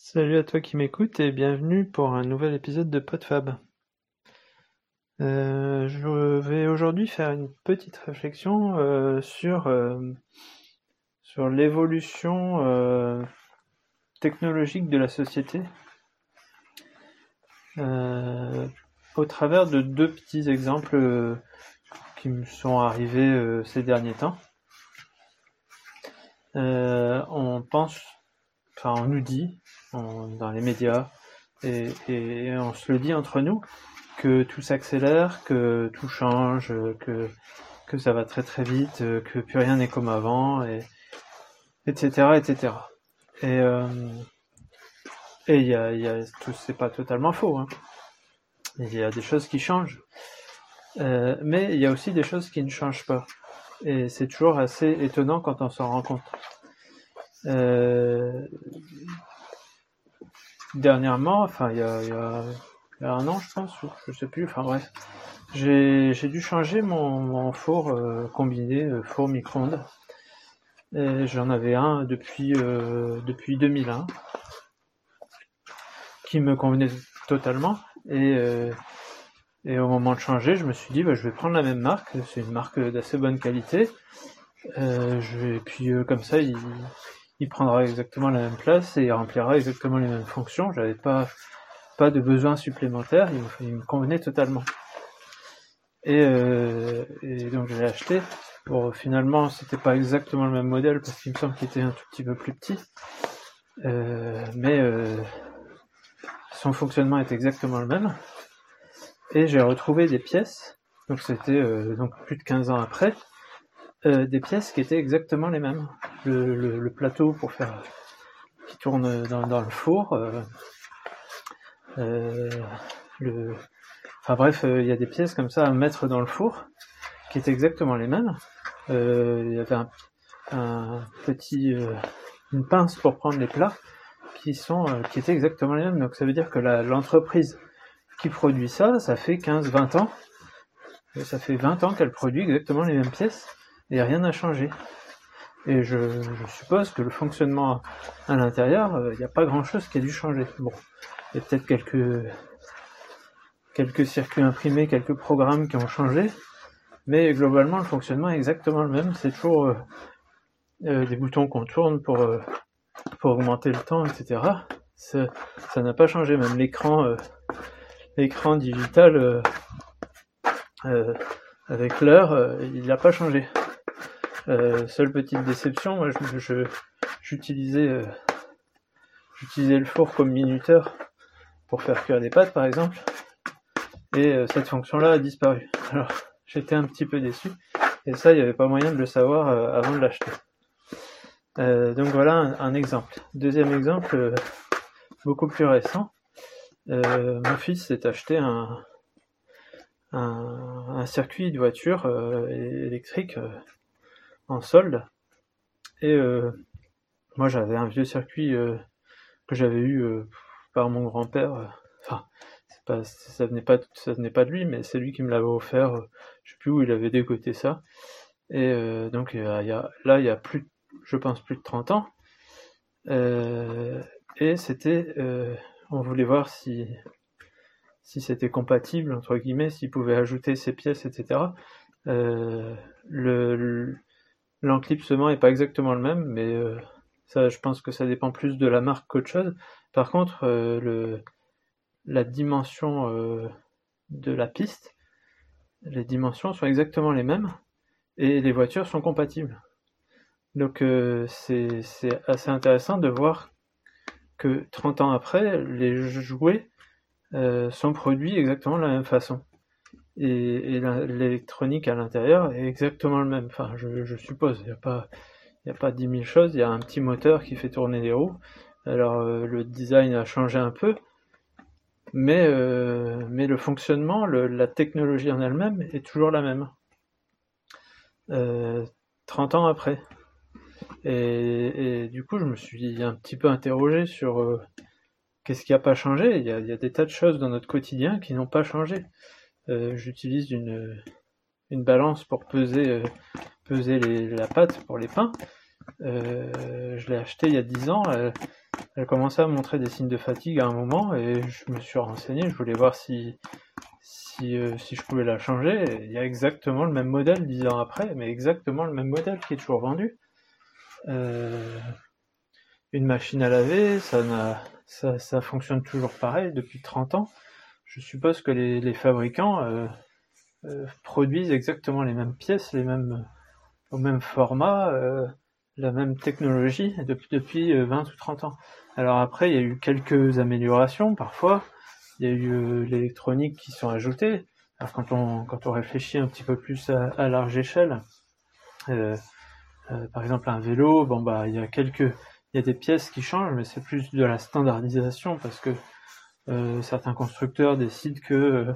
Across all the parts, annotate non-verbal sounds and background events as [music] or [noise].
Salut à toi qui m'écoutes et bienvenue pour un nouvel épisode de PodFab. Euh, je vais aujourd'hui faire une petite réflexion euh, sur, euh, sur l'évolution technologique de la société au travers de deux petits exemples qui me sont arrivés ces derniers temps. On pense, enfin on nous dit dans les médias et, on se le dit entre nous que tout s'accélère, que tout change, que que ça va très très vite, que plus rien n'est comme avant, et etc etc. Et euh, et y a, y a tout, c'est pas totalement faux. Hein. Il y a des choses qui changent, Euh, mais il y a aussi des choses qui ne changent pas. Et c'est toujours assez étonnant quand on s'en rend compte. Euh, dernièrement, enfin il y a, il y a- un an je pense, ou je sais plus, enfin bref, j'ai j'ai dû changer mon, four euh, combiné, euh, four micro-ondes. J'en avais un depuis, euh, depuis 2001 qui me convenait totalement. Et, et au moment de changer, je me suis dit, bah, je vais prendre la même marque. C'est une marque d'assez bonne qualité. Et puis comme ça, il, il prendra exactement la même place et il remplira exactement les mêmes fonctions. J'avais pas pas de besoin supplémentaire. Il, me- convenait totalement. Et, euh, et donc je l'ai acheté. Bon, finalement, c'était pas exactement le même modèle parce qu'il me semble qu'il était un tout petit peu plus petit. Euh, mais euh, son fonctionnement est exactement le même. Et j'ai retrouvé des pièces, donc c'était donc plus de 15 ans après, euh, des pièces qui étaient exactement les mêmes. Le, le- le plateau pour faire qui tourne dans, dans le four, euh, euh, le, enfin bref, euh, il y a des pièces comme ça à mettre dans le four qui étaient exactement les mêmes. Euh, Il y avait un, un petit, euh, une pince pour prendre les plats qui sont qui étaient exactement les mêmes. Donc ça veut dire que l'entreprise qui produit ça, ça fait 15-20 ans. Ça fait 20 ans qu'elle produit exactement les mêmes pièces et rien n'a changé. Et je, je suppose que le fonctionnement à l'intérieur, euh, il n'y a pas grand chose qui a dû changer. Bon, il y a peut-être quelques quelques circuits imprimés, quelques programmes qui ont changé, mais globalement le fonctionnement est exactement le même. C'est toujours euh, euh, des boutons qu'on tourne pour euh, pour augmenter le temps, etc. Ça n'a pas changé. Même l'écran euh, l'écran digital euh, euh, avec l'heure, euh, il n'a pas changé. Euh, seule petite déception, euh, j'utilisais le four comme minuteur pour faire cuire des pâtes par exemple, et euh, cette fonction-là a disparu. [laughs] Alors j'étais un petit peu déçu, et ça il n'y avait pas moyen de le savoir avant de l'acheter. Donc voilà un, exemple. Deuxième exemple, beaucoup plus récent. Mon fils s'est acheté un, circuit de voiture électrique en solde. Et euh, moi j'avais un vieux circuit euh, que j'avais eu euh, par mon grand-père. Enfin, pas, ça venait pas, ça venait pas de lui, mais c'est lui qui me l'avait offert. je sais plus où il avait dégoté ça. Et donc y a- là il y a plus, je pense plus de 30 ans. Et c'était, on voulait voir si si c'était compatible entre guillemets, s'il pouvait ajouter ses pièces, etc. l'enclipsement est pas exactement le même, mais euh, ça, je pense que ça dépend plus de la marque qu'autre chose. Par contre, euh, la dimension euh, de la piste, les dimensions sont exactement les mêmes et les voitures sont compatibles. Donc c'est assez intéressant de voir que 30 ans après, les jouets sont produits exactement de la même façon. Et, l'électronique à l'intérieur est exactement le même. Enfin, je, suppose, il n'y a pas, il y a pas 10 000 choses, il y a un petit moteur qui fait tourner les roues. Alors euh, le design a changé un peu, mais, euh, le fonctionnement, la technologie en elle-même est toujours la même. Euh, 30 ans après. Et, du coup, je me suis un petit peu interrogé sur euh, qu'est-ce qui n'a pas changé? Il y a des tas de choses dans notre quotidien qui n'ont pas changé. Euh, J'utilise une, une balance pour peser, euh, peser la pâte pour les pains. Euh, je l'ai acheté il y a 10 ans. Elle, elle commençait à montrer des signes de fatigue à un moment et je me suis renseigné, je voulais voir si si, si je pouvais la changer. il y a exactement le même modèle dix ans après, mais exactement le même modèle qui est toujours vendu. Une machine à laver, ça, ça, fonctionne toujours pareil depuis 30 ans. Je suppose que les, les fabricants euh, euh, produisent exactement les mêmes pièces, les mêmes au même format, euh, la même technologie depuis, depuis 20 ou 30 ans. Alors après, il y a eu quelques améliorations parfois. Il y a eu l'électronique qui sont ajoutées. Alors quand on quand on réfléchit un petit peu plus à, à large échelle, par exemple un vélo, bon bah il y a quelques il y a des pièces qui changent, mais c'est plus de la standardisation parce que euh, certains constructeurs décident que euh,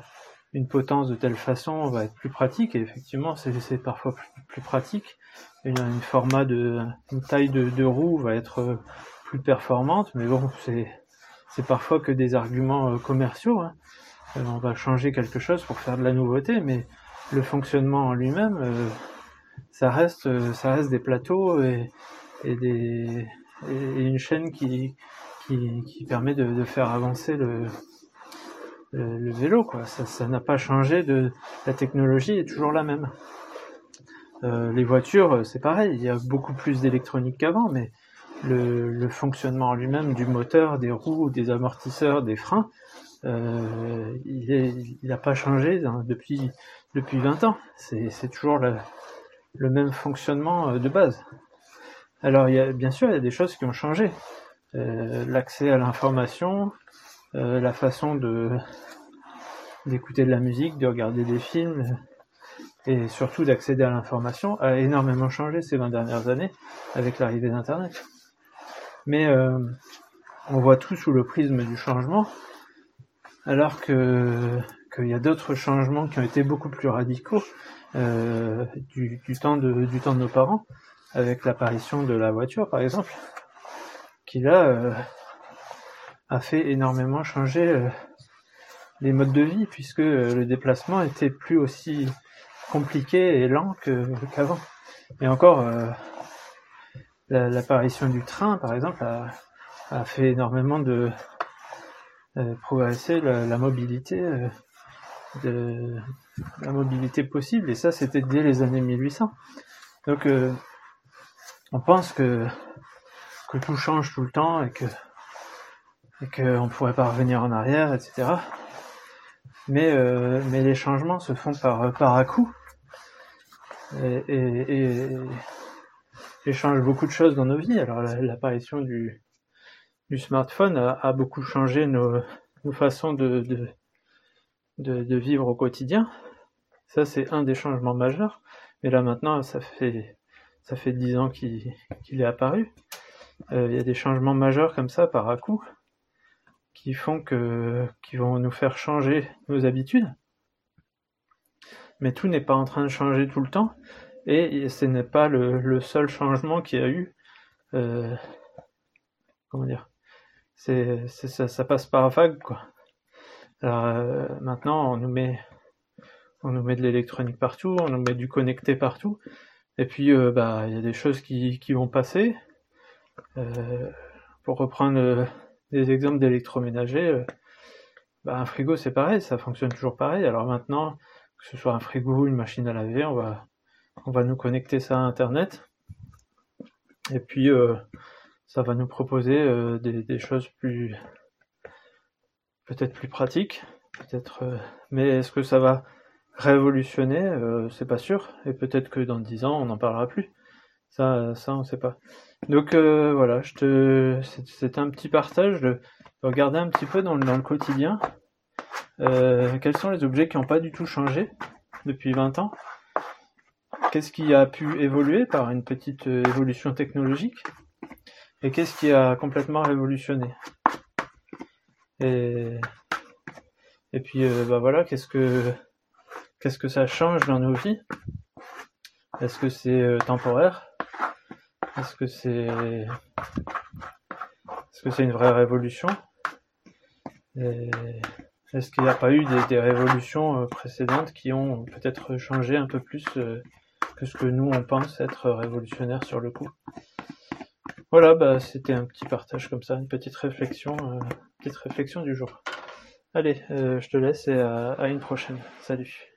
une potence de telle façon va être plus pratique et effectivement c'est parfois plus, pratique. Une, une, format de une taille de, de roue va être euh, plus performante, mais bon c'est c'est parfois que des arguments commerciaux. Hein. on va changer quelque chose pour faire de la nouveauté, mais le fonctionnement en lui-même, ça reste ça reste des plateaux et, et des et une chaîne qui, qui, permet de, faire avancer le, vélo. Quoi. Ça n'a pas changé, de, la technologie est toujours la même. Euh, les voitures, c'est pareil, il y a beaucoup plus d'électronique qu'avant, mais le, le fonctionnement en lui-même du moteur, des roues, des amortisseurs, des freins, euh, il n'a pas changé depuis, depuis 20 ans. C'est toujours le, le même fonctionnement euh, de base. Alors, il y a, bien sûr, il y a des choses qui ont changé. Euh, l'accès à l'information, euh, la façon de d'écouter de la musique, de regarder des films, et surtout d'accéder à l'information a énormément changé ces 20 dernières années avec l'arrivée d'Internet. Mais euh, on voit tout sous le prisme du changement, alors que qu'il y a d'autres changements qui ont été beaucoup plus radicaux du, du, temps de, du temps de nos parents avec l'apparition de la voiture, par exemple, qui là euh, a fait énormément changer euh, les modes de vie, puisque euh, le déplacement était plus aussi compliqué et lent qu'avant. et encore, l'apparition du train, par exemple, a, fait énormément de progresser la, mobilité de la mobilité possible et ça c'était dès les années 1800 donc on pense que, que tout change tout le temps et que et qu'on ne pourrait pas revenir en arrière, etc. Mais, euh, mais les changements se font par, par à coup et, et, changent beaucoup de choses dans nos vies. Alors l'apparition du, du smartphone a, beaucoup changé nos, nos façons de, de, vivre au quotidien. Ça, c'est un des changements majeurs. Mais là maintenant, ça fait ça fait dix ans qu'il est apparu. Euh, il y a des changements majeurs comme ça par à coup qui font que qui vont nous faire changer nos habitudes. Mais tout n'est pas en train de changer tout le temps et ce n'est pas le, seul changement qu'il y a eu. Euh, comment dire? C'est ça, ça, passe par vague quoi. Alors euh, maintenant on nous met on nous met de l'électronique partout, on nous met du connecté partout. Et puis, bah, il y a des choses qui, qui vont passer. Euh, pour reprendre euh, des exemples d'électroménager, bah, un frigo c'est pareil, ça fonctionne toujours pareil. Alors maintenant, que ce soit un frigo ou une machine à laver, on va, on va nous connecter ça à Internet. Et puis, ça va nous proposer des, choses plus, peut-être plus pratiques, peut-être. mais est-ce que ça va révolutionner, euh, c'est pas sûr, et peut-être que dans dix ans on n'en parlera plus. Ça, ça on sait pas. Donc euh, voilà, je te, c'est un petit partage de, regarder un petit peu dans, dans le quotidien euh, quels sont les objets qui n'ont pas du tout changé depuis 20 ans? Qu'est-ce qui a pu évoluer par une petite évolution technologique? Et qu'est-ce qui a complètement révolutionné? Et, et puis bah voilà, qu'est-ce que Qu'est-ce que ça change dans nos vies? Est-ce que c'est euh, temporaire? Est-ce que c'est est-ce que c'est une vraie révolution? Est-ce qu'il n'y a pas eu des, révolutions euh, précédentes qui ont peut-être changé un peu plus euh, que ce que nous on pense être révolutionnaire sur le coup? Voilà, bah, c'était un petit partage comme ça, une petite réflexion, euh, petite réflexion du jour. Allez, euh, je te laisse et à une prochaine. Salut.